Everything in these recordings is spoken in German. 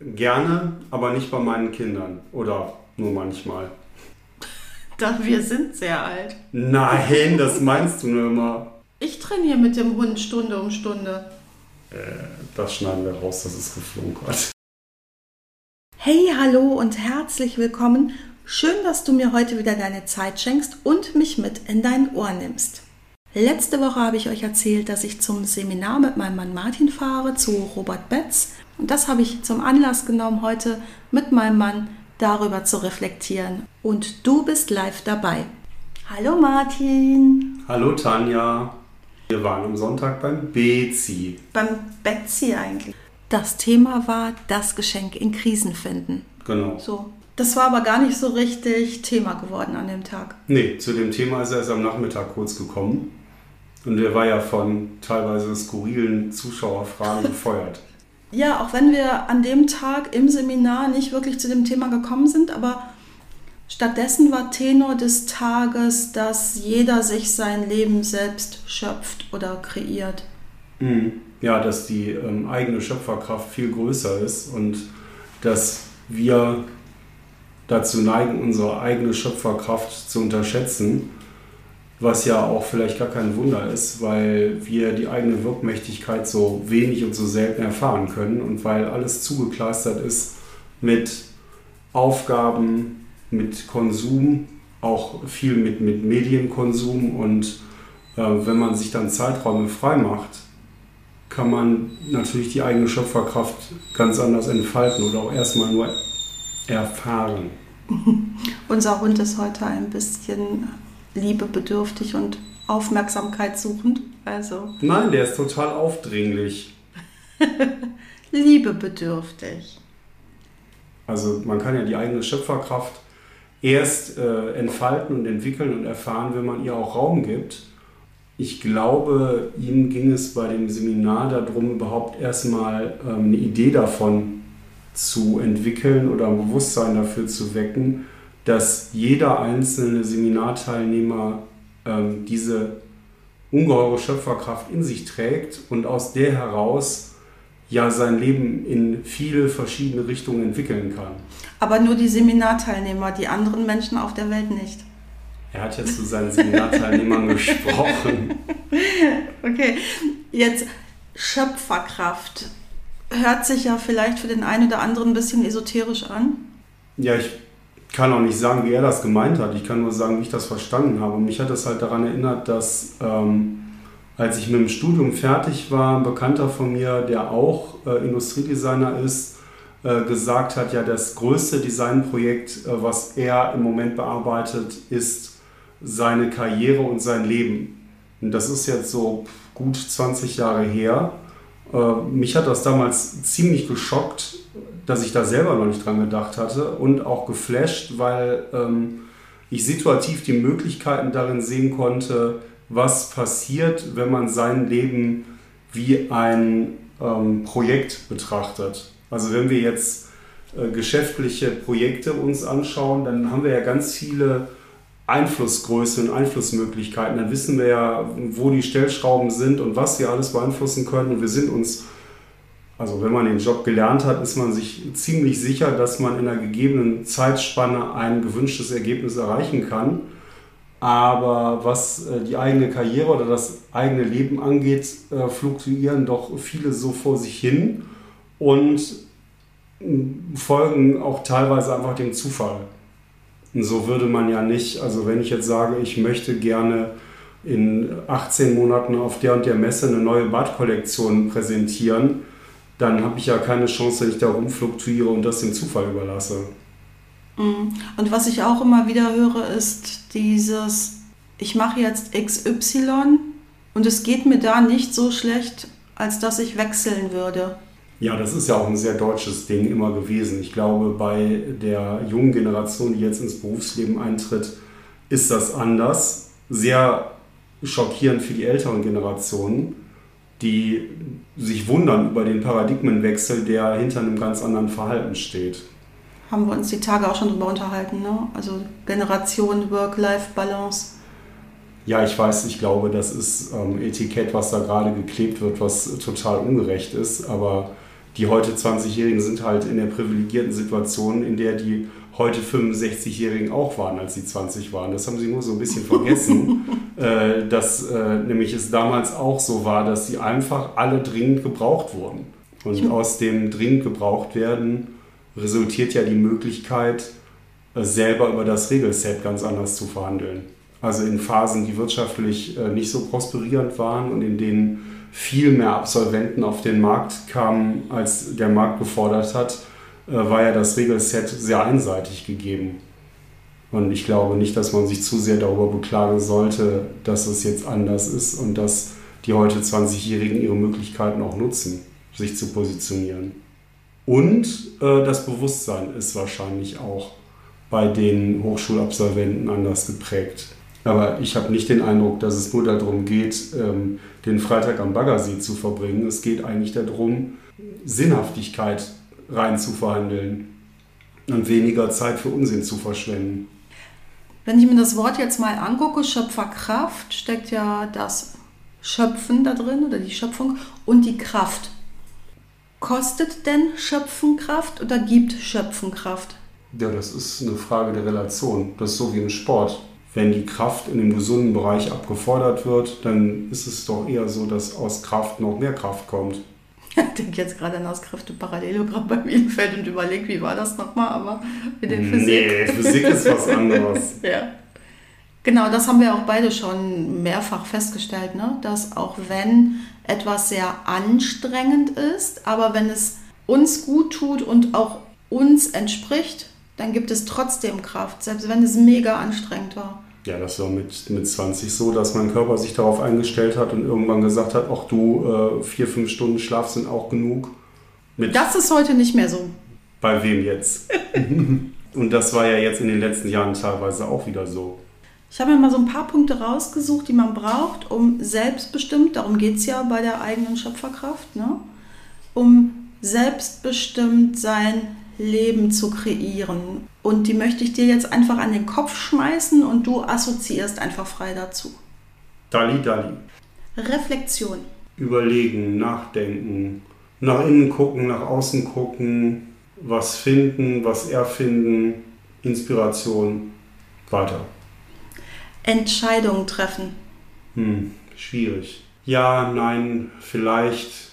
Gerne, aber nicht bei meinen Kindern. Oder nur manchmal. Da wir sind sehr alt. Nein, das meinst du nur immer. Ich trainiere mit dem Hund Stunde um Stunde. Äh, das schneiden wir raus, das ist geflunkert. Hey, hallo und herzlich willkommen. Schön, dass du mir heute wieder deine Zeit schenkst und mich mit in dein Ohr nimmst. Letzte Woche habe ich euch erzählt, dass ich zum Seminar mit meinem Mann Martin fahre, zu Robert Betz. Und das habe ich zum Anlass genommen, heute mit meinem Mann darüber zu reflektieren. Und du bist live dabei. Hallo Martin. Hallo Tanja. Wir waren am Sonntag beim Bezi. Beim Betsy eigentlich. Das Thema war das Geschenk in Krisen finden. Genau. So. Das war aber gar nicht so richtig Thema geworden an dem Tag. Nee, zu dem Thema ist er erst am Nachmittag kurz gekommen. Und er war ja von teilweise skurrilen Zuschauerfragen gefeuert. Ja, auch wenn wir an dem Tag im Seminar nicht wirklich zu dem Thema gekommen sind, aber stattdessen war Tenor des Tages, dass jeder sich sein Leben selbst schöpft oder kreiert. Mhm. Ja, dass die ähm, eigene Schöpferkraft viel größer ist und dass wir dazu neigen, unsere eigene Schöpferkraft zu unterschätzen was ja auch vielleicht gar kein Wunder ist, weil wir die eigene Wirkmächtigkeit so wenig und so selten erfahren können und weil alles zugekleistert ist mit Aufgaben, mit Konsum, auch viel mit, mit Medienkonsum und äh, wenn man sich dann Zeiträume frei macht, kann man natürlich die eigene Schöpferkraft ganz anders entfalten oder auch erstmal nur erfahren. Unser Hund ist heute ein bisschen liebebedürftig und Aufmerksamkeit suchend. Also. Nein, der ist total aufdringlich. liebebedürftig. Also man kann ja die eigene Schöpferkraft erst äh, entfalten und entwickeln und erfahren, wenn man ihr auch Raum gibt. Ich glaube, ihm ging es bei dem Seminar darum, überhaupt erstmal ähm, eine Idee davon zu entwickeln oder ein Bewusstsein dafür zu wecken, dass jeder einzelne Seminarteilnehmer ähm, diese ungeheure Schöpferkraft in sich trägt und aus der heraus ja sein Leben in viele verschiedene Richtungen entwickeln kann. Aber nur die Seminarteilnehmer, die anderen Menschen auf der Welt nicht. Er hat jetzt zu seinen Seminarteilnehmern gesprochen. Okay, jetzt Schöpferkraft. Hört sich ja vielleicht für den einen oder anderen ein bisschen esoterisch an. Ja, ich kann auch nicht sagen, wie er das gemeint hat. Ich kann nur sagen, wie ich das verstanden habe. Mich hat das halt daran erinnert, dass ähm, als ich mit dem Studium fertig war, ein Bekannter von mir, der auch äh, Industriedesigner ist, äh, gesagt hat, ja, das größte Designprojekt, äh, was er im Moment bearbeitet, ist seine Karriere und sein Leben. Und das ist jetzt so gut 20 Jahre her. Äh, mich hat das damals ziemlich geschockt, dass ich da selber noch nicht dran gedacht hatte und auch geflasht, weil ähm, ich situativ die Möglichkeiten darin sehen konnte, was passiert, wenn man sein Leben wie ein ähm, Projekt betrachtet. Also wenn wir jetzt äh, geschäftliche Projekte uns anschauen, dann haben wir ja ganz viele Einflussgrößen und Einflussmöglichkeiten. Dann wissen wir ja, wo die Stellschrauben sind und was wir alles beeinflussen können. Und wir sind uns also wenn man den Job gelernt hat, ist man sich ziemlich sicher, dass man in einer gegebenen Zeitspanne ein gewünschtes Ergebnis erreichen kann. Aber was äh, die eigene Karriere oder das eigene Leben angeht, äh, fluktuieren doch viele so vor sich hin und mm, folgen auch teilweise einfach dem Zufall. Und so würde man ja nicht, also wenn ich jetzt sage, ich möchte gerne in 18 Monaten auf der und der Messe eine neue Badkollektion präsentieren, dann habe ich ja keine Chance, dass ich da rumfluktuiere und das dem Zufall überlasse. Mhm. Und was ich auch immer wieder höre, ist dieses, ich mache jetzt XY und es geht mir da nicht so schlecht, als dass ich wechseln würde. Ja, das ist ja auch ein sehr deutsches Ding immer gewesen. Ich glaube, bei der jungen Generation, die jetzt ins Berufsleben eintritt, ist das anders. Sehr schockierend für die älteren Generationen, die sich wundern über den Paradigmenwechsel, der hinter einem ganz anderen Verhalten steht. Haben wir uns die Tage auch schon drüber unterhalten, ne? Also Generation Work-Life-Balance. Ja, ich weiß, ich glaube, das ist ähm, Etikett, was da gerade geklebt wird, was total ungerecht ist. Aber die heute 20-Jährigen sind halt in der privilegierten Situation, in der die heute 65-Jährigen auch waren, als sie 20 waren. Das haben sie nur so ein bisschen vergessen, äh, dass äh, nämlich es damals auch so war, dass sie einfach alle dringend gebraucht wurden. Und aus dem dringend gebraucht werden resultiert ja die Möglichkeit, äh, selber über das Regelset ganz anders zu verhandeln. Also in Phasen, die wirtschaftlich äh, nicht so prosperierend waren und in denen viel mehr Absolventen auf den Markt kamen, als der Markt gefordert hat, äh, war ja das Regelset sehr einseitig gegeben. Und ich glaube nicht, dass man sich zu sehr darüber beklagen sollte, dass es jetzt anders ist und dass die heute 20-Jährigen ihre Möglichkeiten auch nutzen, sich zu positionieren. Und äh, das Bewusstsein ist wahrscheinlich auch bei den Hochschulabsolventen anders geprägt. Aber ich habe nicht den Eindruck, dass es nur darum geht, ähm, den Freitag am Baggersee zu verbringen. Es geht eigentlich darum, Sinnhaftigkeit rein zu verhandeln und weniger Zeit für Unsinn zu verschwenden. Wenn ich mir das Wort jetzt mal angucke, Schöpferkraft, steckt ja das Schöpfen da drin oder die Schöpfung und die Kraft. Kostet denn Schöpfen Kraft oder gibt Schöpfen Kraft? Ja, das ist eine Frage der Relation. Das ist so wie im Sport. Wenn die Kraft in dem gesunden Bereich abgefordert wird, dann ist es doch eher so, dass aus Kraft noch mehr Kraft kommt. Ich denke jetzt gerade an das Kräfteparallelogramm bei Bielefeld und überlege, wie war das nochmal, aber mit der Physik. Nee, Physik ist was anderes. ja. Genau, das haben wir auch beide schon mehrfach festgestellt, ne? dass auch wenn etwas sehr anstrengend ist, aber wenn es uns gut tut und auch uns entspricht, dann gibt es trotzdem Kraft, selbst wenn es mega anstrengend war. Ja, das war mit, mit 20 so, dass mein Körper sich darauf eingestellt hat und irgendwann gesagt hat, ach du, äh, vier, fünf Stunden Schlaf sind auch genug. Mit das ist heute nicht mehr so. Bei wem jetzt? und das war ja jetzt in den letzten Jahren teilweise auch wieder so. Ich habe mir mal so ein paar Punkte rausgesucht, die man braucht, um selbstbestimmt, darum geht es ja bei der eigenen Schöpferkraft, ne? um selbstbestimmt sein Leben zu kreieren. Und die möchte ich dir jetzt einfach an den Kopf schmeißen und du assoziierst einfach frei dazu. Dali, Dali. Reflexion. Überlegen, nachdenken, nach innen gucken, nach außen gucken, was finden, was erfinden, Inspiration, weiter. Entscheidungen treffen. Hm, schwierig. Ja, nein, vielleicht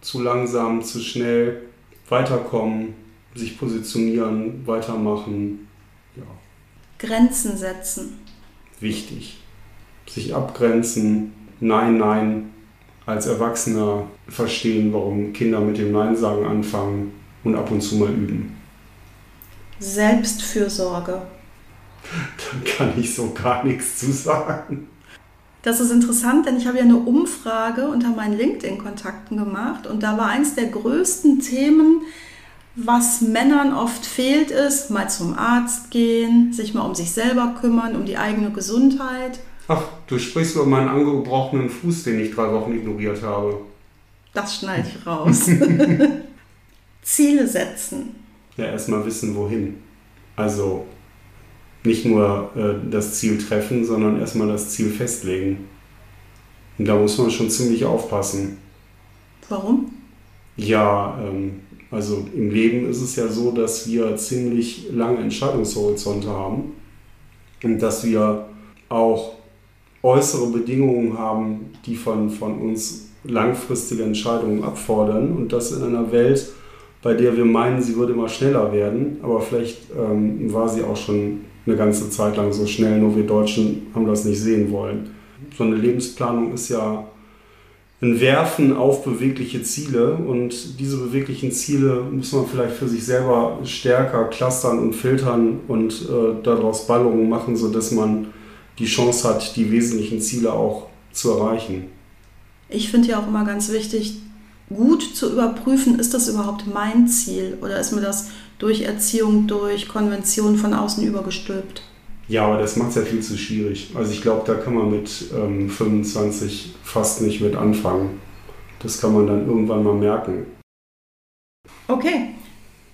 zu langsam, zu schnell, weiterkommen, sich positionieren, weitermachen. Ja. Grenzen setzen. Wichtig. Sich abgrenzen, Nein, Nein, als Erwachsener verstehen, warum Kinder mit dem Nein sagen anfangen und ab und zu mal üben. Selbstfürsorge. Da kann ich so gar nichts zu sagen. Das ist interessant, denn ich habe ja eine Umfrage unter meinen LinkedIn-Kontakten gemacht und da war eins der größten Themen, was Männern oft fehlt, ist mal zum Arzt gehen, sich mal um sich selber kümmern, um die eigene Gesundheit. Ach, du sprichst über meinen angebrochenen Fuß, den ich drei Wochen ignoriert habe. Das schneide ich raus. Ziele setzen. Ja, erstmal wissen, wohin. Also nicht nur äh, das Ziel treffen, sondern erstmal das Ziel festlegen. Und da muss man schon ziemlich aufpassen. Warum? Ja, ähm, also im Leben ist es ja so, dass wir ziemlich lange Entscheidungshorizonte haben und dass wir auch äußere Bedingungen haben, die von, von uns langfristige Entscheidungen abfordern und das in einer Welt, bei der wir meinen, sie würde immer schneller werden, aber vielleicht ähm, war sie auch schon eine ganze Zeit lang so schnell, nur wir Deutschen haben das nicht sehen wollen. So eine Lebensplanung ist ja ein Werfen auf bewegliche Ziele und diese beweglichen Ziele muss man vielleicht für sich selber stärker clustern und filtern und äh, daraus Ballungen machen, sodass man die Chance hat, die wesentlichen Ziele auch zu erreichen. Ich finde ja auch immer ganz wichtig, gut zu überprüfen, ist das überhaupt mein Ziel oder ist mir das durch Erziehung, durch Konventionen von außen übergestülpt? Ja, aber das macht es ja viel zu schwierig. Also ich glaube, da kann man mit ähm, 25 fast nicht mit anfangen. Das kann man dann irgendwann mal merken. Okay.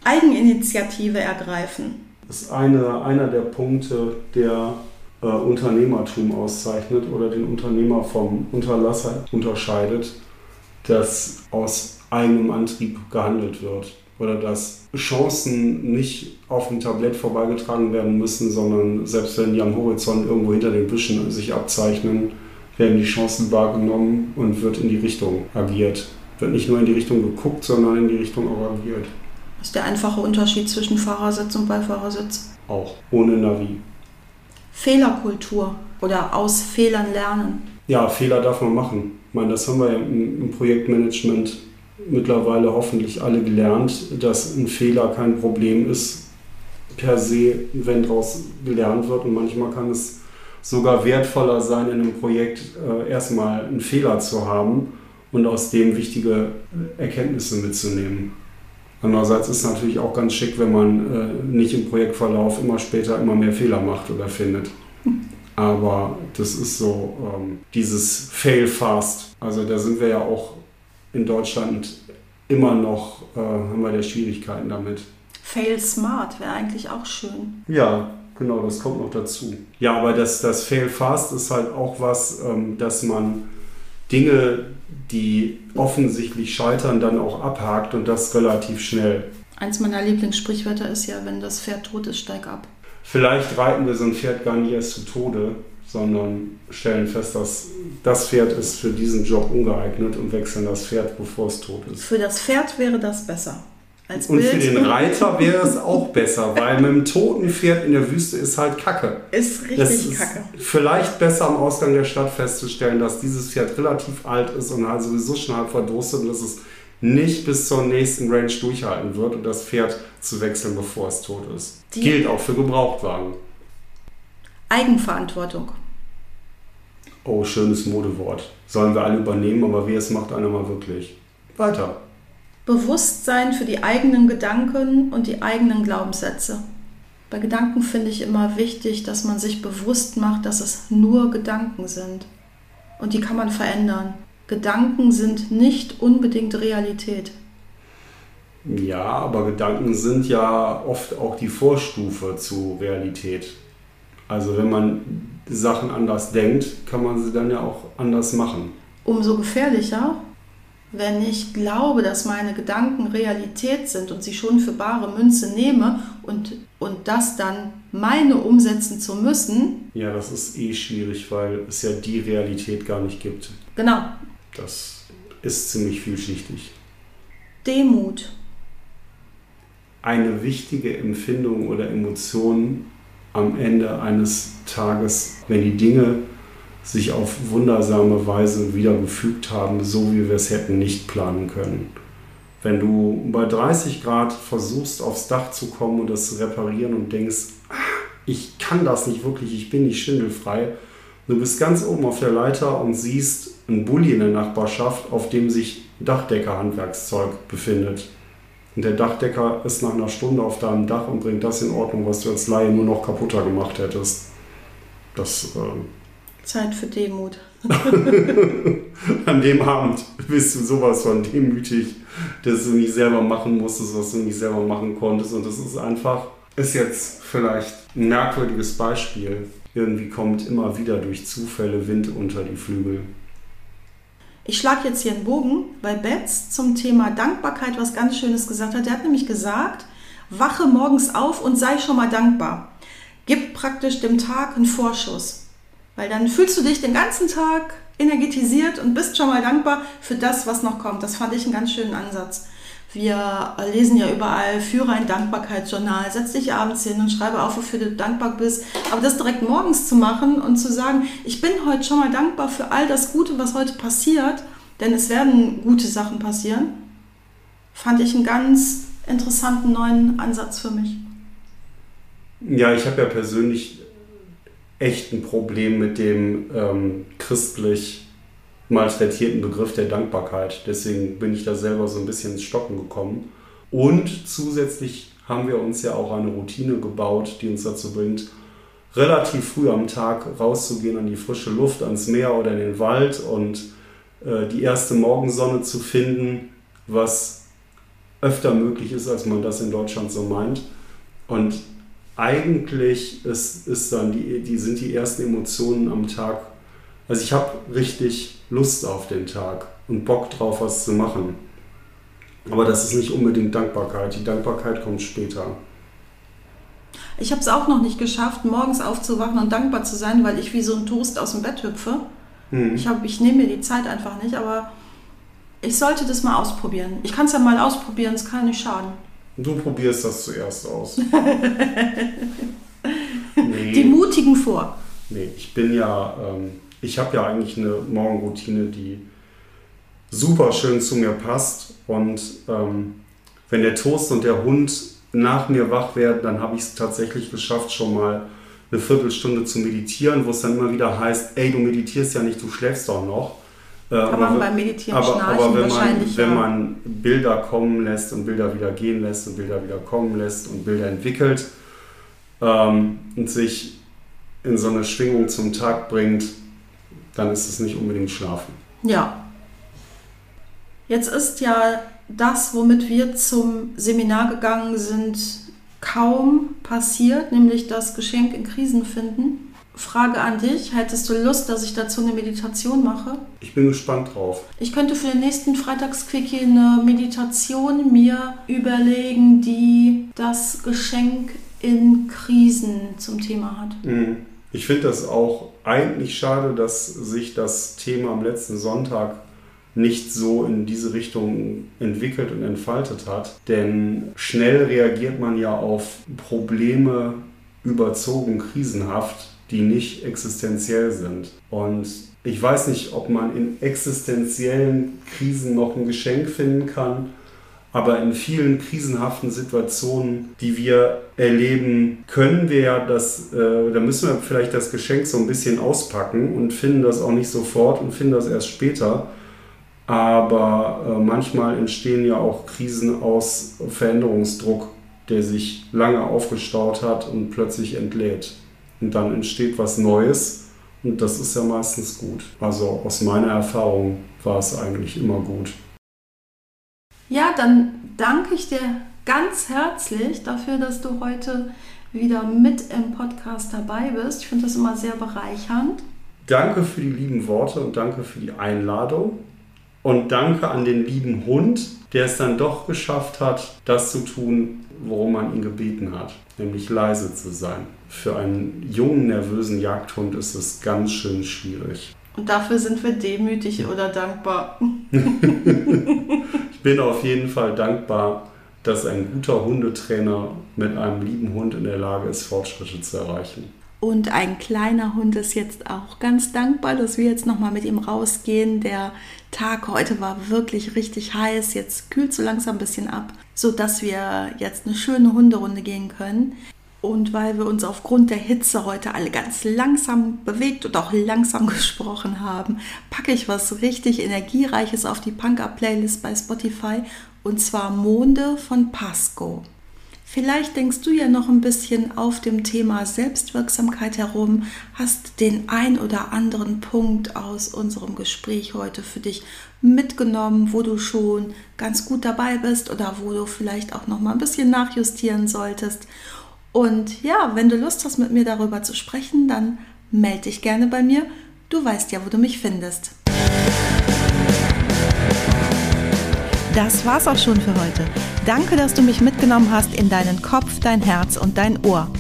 Eigeninitiative ergreifen. Das ist eine, einer der Punkte, der äh, Unternehmertum auszeichnet oder den Unternehmer vom Unterlasser unterscheidet, dass aus eigenem Antrieb gehandelt wird oder dass Chancen nicht auf dem Tablett vorbeigetragen werden müssen, sondern selbst wenn die am Horizont irgendwo hinter den Büschen sich abzeichnen, werden die Chancen wahrgenommen und wird in die Richtung agiert. Wird nicht nur in die Richtung geguckt, sondern in die Richtung auch agiert. Das ist der einfache Unterschied zwischen Fahrersitz und Beifahrersitz. Auch ohne Navi. Fehlerkultur oder aus Fehlern lernen. Ja, Fehler darf man machen. Ich meine, das haben wir im, Projektmanagement mittlerweile hoffentlich alle gelernt, dass ein Fehler kein Problem ist per se, wenn daraus gelernt wird. Und manchmal kann es sogar wertvoller sein, in einem Projekt äh, erstmal einen Fehler zu haben und aus dem wichtige Erkenntnisse mitzunehmen. Andererseits ist es natürlich auch ganz schick, wenn man äh, nicht im Projektverlauf immer später immer mehr Fehler macht oder findet. Aber das ist so ähm, dieses Fail fast. Also da sind wir ja auch in Deutschland immer noch, äh, haben wir da Schwierigkeiten damit. Fail smart wäre eigentlich auch schön. Ja, genau, das kommt noch dazu. Ja, aber das, das Fail fast ist halt auch was, ähm, dass man Dinge, die offensichtlich scheitern, dann auch abhakt und das relativ schnell. Eins meiner Lieblingssprichwörter ist ja, wenn das Pferd tot ist, steig ab. Vielleicht reiten wir so ein Pferd gar nicht erst zu Tode, sondern stellen fest, dass das Pferd ist für diesen Job ungeeignet und wechseln das Pferd, bevor es tot ist. Für das Pferd wäre das besser. Als und für den Reiter wäre es auch besser, weil mit einem toten Pferd in der Wüste ist halt Kacke. Ist richtig ist Kacke. Vielleicht besser am Ausgang der Stadt festzustellen, dass dieses Pferd relativ alt ist und halt sowieso schon halb verdurstet und dass es nicht bis zur nächsten Range durchhalten wird und das Pferd zu wechseln, bevor es tot ist. Die Gilt auch für Gebrauchtwagen. Eigenverantwortung. Oh, schönes Modewort. Sollen wir alle übernehmen, aber wie es macht einer mal wirklich. Weiter. Bewusstsein für die eigenen Gedanken und die eigenen Glaubenssätze. Bei Gedanken finde ich immer wichtig, dass man sich bewusst macht, dass es nur Gedanken sind. Und die kann man verändern. Gedanken sind nicht unbedingt Realität. Ja, aber Gedanken sind ja oft auch die Vorstufe zu Realität. Also wenn man Sachen anders denkt, kann man sie dann ja auch anders machen. Umso gefährlicher, wenn ich glaube, dass meine Gedanken Realität sind und sie schon für bare Münze nehme und, und das dann meine umsetzen zu müssen. Ja, das ist eh schwierig, weil es ja die Realität gar nicht gibt. Genau. Das ist ziemlich vielschichtig. Demut. Eine wichtige Empfindung oder Emotion am Ende eines Tages, wenn die Dinge sich auf wundersame Weise wieder gefügt haben, so wie wir es hätten nicht planen können. Wenn du bei 30 Grad versuchst, aufs Dach zu kommen und das zu reparieren und denkst, ah, ich kann das nicht wirklich, ich bin nicht schindelfrei, du bist ganz oben auf der Leiter und siehst einen Bulli in der Nachbarschaft, auf dem sich Dachdeckerhandwerkszeug befindet. Und der Dachdecker ist nach einer Stunde auf deinem Dach und bringt das in Ordnung, was du als Laie nur noch kaputter gemacht hättest. Das. Äh Zeit für Demut. An dem Abend bist du sowas von demütig, dass du nicht selber machen musstest, was du nicht selber machen konntest. Und das ist einfach, ist jetzt vielleicht ein merkwürdiges Beispiel. Irgendwie kommt immer wieder durch Zufälle Wind unter die Flügel. Ich schlage jetzt hier einen Bogen, weil Betz zum Thema Dankbarkeit was ganz Schönes gesagt hat. Er hat nämlich gesagt, wache morgens auf und sei schon mal dankbar. Gib praktisch dem Tag einen Vorschuss. Weil dann fühlst du dich den ganzen Tag energetisiert und bist schon mal dankbar für das, was noch kommt. Das fand ich einen ganz schönen Ansatz. Wir lesen ja überall, führe ein Dankbarkeitsjournal, setz dich abends hin und schreibe auf, wofür du dankbar bist. Aber das direkt morgens zu machen und zu sagen, ich bin heute schon mal dankbar für all das Gute, was heute passiert, denn es werden gute Sachen passieren, fand ich einen ganz interessanten neuen Ansatz für mich. Ja, ich habe ja persönlich echt ein Problem mit dem ähm, christlich malträtierten Begriff der Dankbarkeit. Deswegen bin ich da selber so ein bisschen ins Stocken gekommen. Und zusätzlich haben wir uns ja auch eine Routine gebaut, die uns dazu bringt, relativ früh am Tag rauszugehen an die frische Luft, ans Meer oder in den Wald und äh, die erste Morgensonne zu finden, was öfter möglich ist, als man das in Deutschland so meint. Und eigentlich ist, ist dann die, die, sind die ersten Emotionen am Tag. Also ich habe richtig Lust auf den Tag und Bock drauf, was zu machen. Aber das ist nicht unbedingt Dankbarkeit. Die Dankbarkeit kommt später. Ich habe es auch noch nicht geschafft, morgens aufzuwachen und dankbar zu sein, weil ich wie so ein Toast aus dem Bett hüpfe. Hm. Ich, ich nehme mir die Zeit einfach nicht, aber ich sollte das mal ausprobieren. Ich kann es ja mal ausprobieren, es kann nicht schaden. Du probierst das zuerst aus. nee. Die Mutigen vor. Nee, ich bin ja, ähm, ich habe ja eigentlich eine Morgenroutine, die super schön zu mir passt. Und ähm, wenn der Toast und der Hund nach mir wach werden, dann habe ich es tatsächlich geschafft, schon mal eine Viertelstunde zu meditieren, wo es dann immer wieder heißt, ey, du meditierst ja nicht, du schläfst doch noch. Äh, Kann man beim Meditieren aber, schnarchen aber wenn wahrscheinlich. Man, wenn man Bilder kommen lässt und Bilder wieder gehen lässt und Bilder wieder kommen lässt und Bilder entwickelt ähm, und sich in so eine Schwingung zum Tag bringt, dann ist es nicht unbedingt Schlafen. Ja. Jetzt ist ja das, womit wir zum Seminar gegangen sind, kaum passiert, nämlich das Geschenk in Krisen finden. Frage an dich, hättest du Lust, dass ich dazu eine Meditation mache? Ich bin gespannt drauf. Ich könnte für den nächsten Freitagsquickie eine Meditation mir überlegen, die das Geschenk in Krisen zum Thema hat. Mhm. Ich finde das auch eigentlich schade, dass sich das Thema am letzten Sonntag nicht so in diese Richtung entwickelt und entfaltet hat. Denn schnell reagiert man ja auf Probleme überzogen, krisenhaft, die nicht existenziell sind. Und ich weiß nicht, ob man in existenziellen Krisen noch ein Geschenk finden kann, aber in vielen krisenhaften Situationen, die wir erleben, können wir ja das, äh, da müssen wir vielleicht das Geschenk so ein bisschen auspacken und finden das auch nicht sofort und finden das erst später. Aber äh, manchmal entstehen ja auch Krisen aus Veränderungsdruck, der sich lange aufgestaut hat und plötzlich entlädt. Und dann entsteht was Neues und das ist ja meistens gut. Also aus meiner Erfahrung war es eigentlich immer gut. Ja, dann danke ich dir ganz herzlich dafür, dass du heute wieder mit im Podcast dabei bist. Ich finde das immer sehr bereichernd. Danke für die lieben Worte und danke für die Einladung. Und danke an den lieben Hund, der es dann doch geschafft hat, das zu tun, worum man ihn gebeten hat, nämlich leise zu sein. Für einen jungen, nervösen Jagdhund ist es ganz schön schwierig. Und dafür sind wir demütig oder dankbar. ich bin auf jeden Fall dankbar, dass ein guter Hundetrainer mit einem lieben Hund in der Lage ist, Fortschritte zu erreichen. Und ein kleiner Hund ist jetzt auch ganz dankbar, dass wir jetzt nochmal mit ihm rausgehen. Der Tag heute war wirklich richtig heiß. Jetzt kühlt so langsam ein bisschen ab, sodass wir jetzt eine schöne Hunderunde gehen können. Und weil wir uns aufgrund der Hitze heute alle ganz langsam bewegt und auch langsam gesprochen haben, packe ich was richtig Energiereiches auf die Punk-Up-Playlist bei Spotify und zwar Monde von Pasco. Vielleicht denkst du ja noch ein bisschen auf dem Thema Selbstwirksamkeit herum, hast den ein oder anderen Punkt aus unserem Gespräch heute für dich mitgenommen, wo du schon ganz gut dabei bist oder wo du vielleicht auch noch mal ein bisschen nachjustieren solltest. Und ja, wenn du Lust hast, mit mir darüber zu sprechen, dann melde dich gerne bei mir. Du weißt ja, wo du mich findest. Das war's auch schon für heute. Danke, dass du mich mitgenommen hast in deinen Kopf, dein Herz und dein Ohr.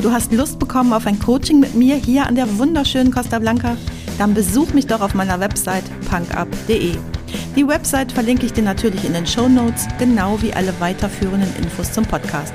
Du hast Lust bekommen auf ein Coaching mit mir hier an der wunderschönen Costa Blanca? Dann besuch mich doch auf meiner Website punkup.de. Die Website verlinke ich dir natürlich in den Show Notes, genau wie alle weiterführenden Infos zum Podcast.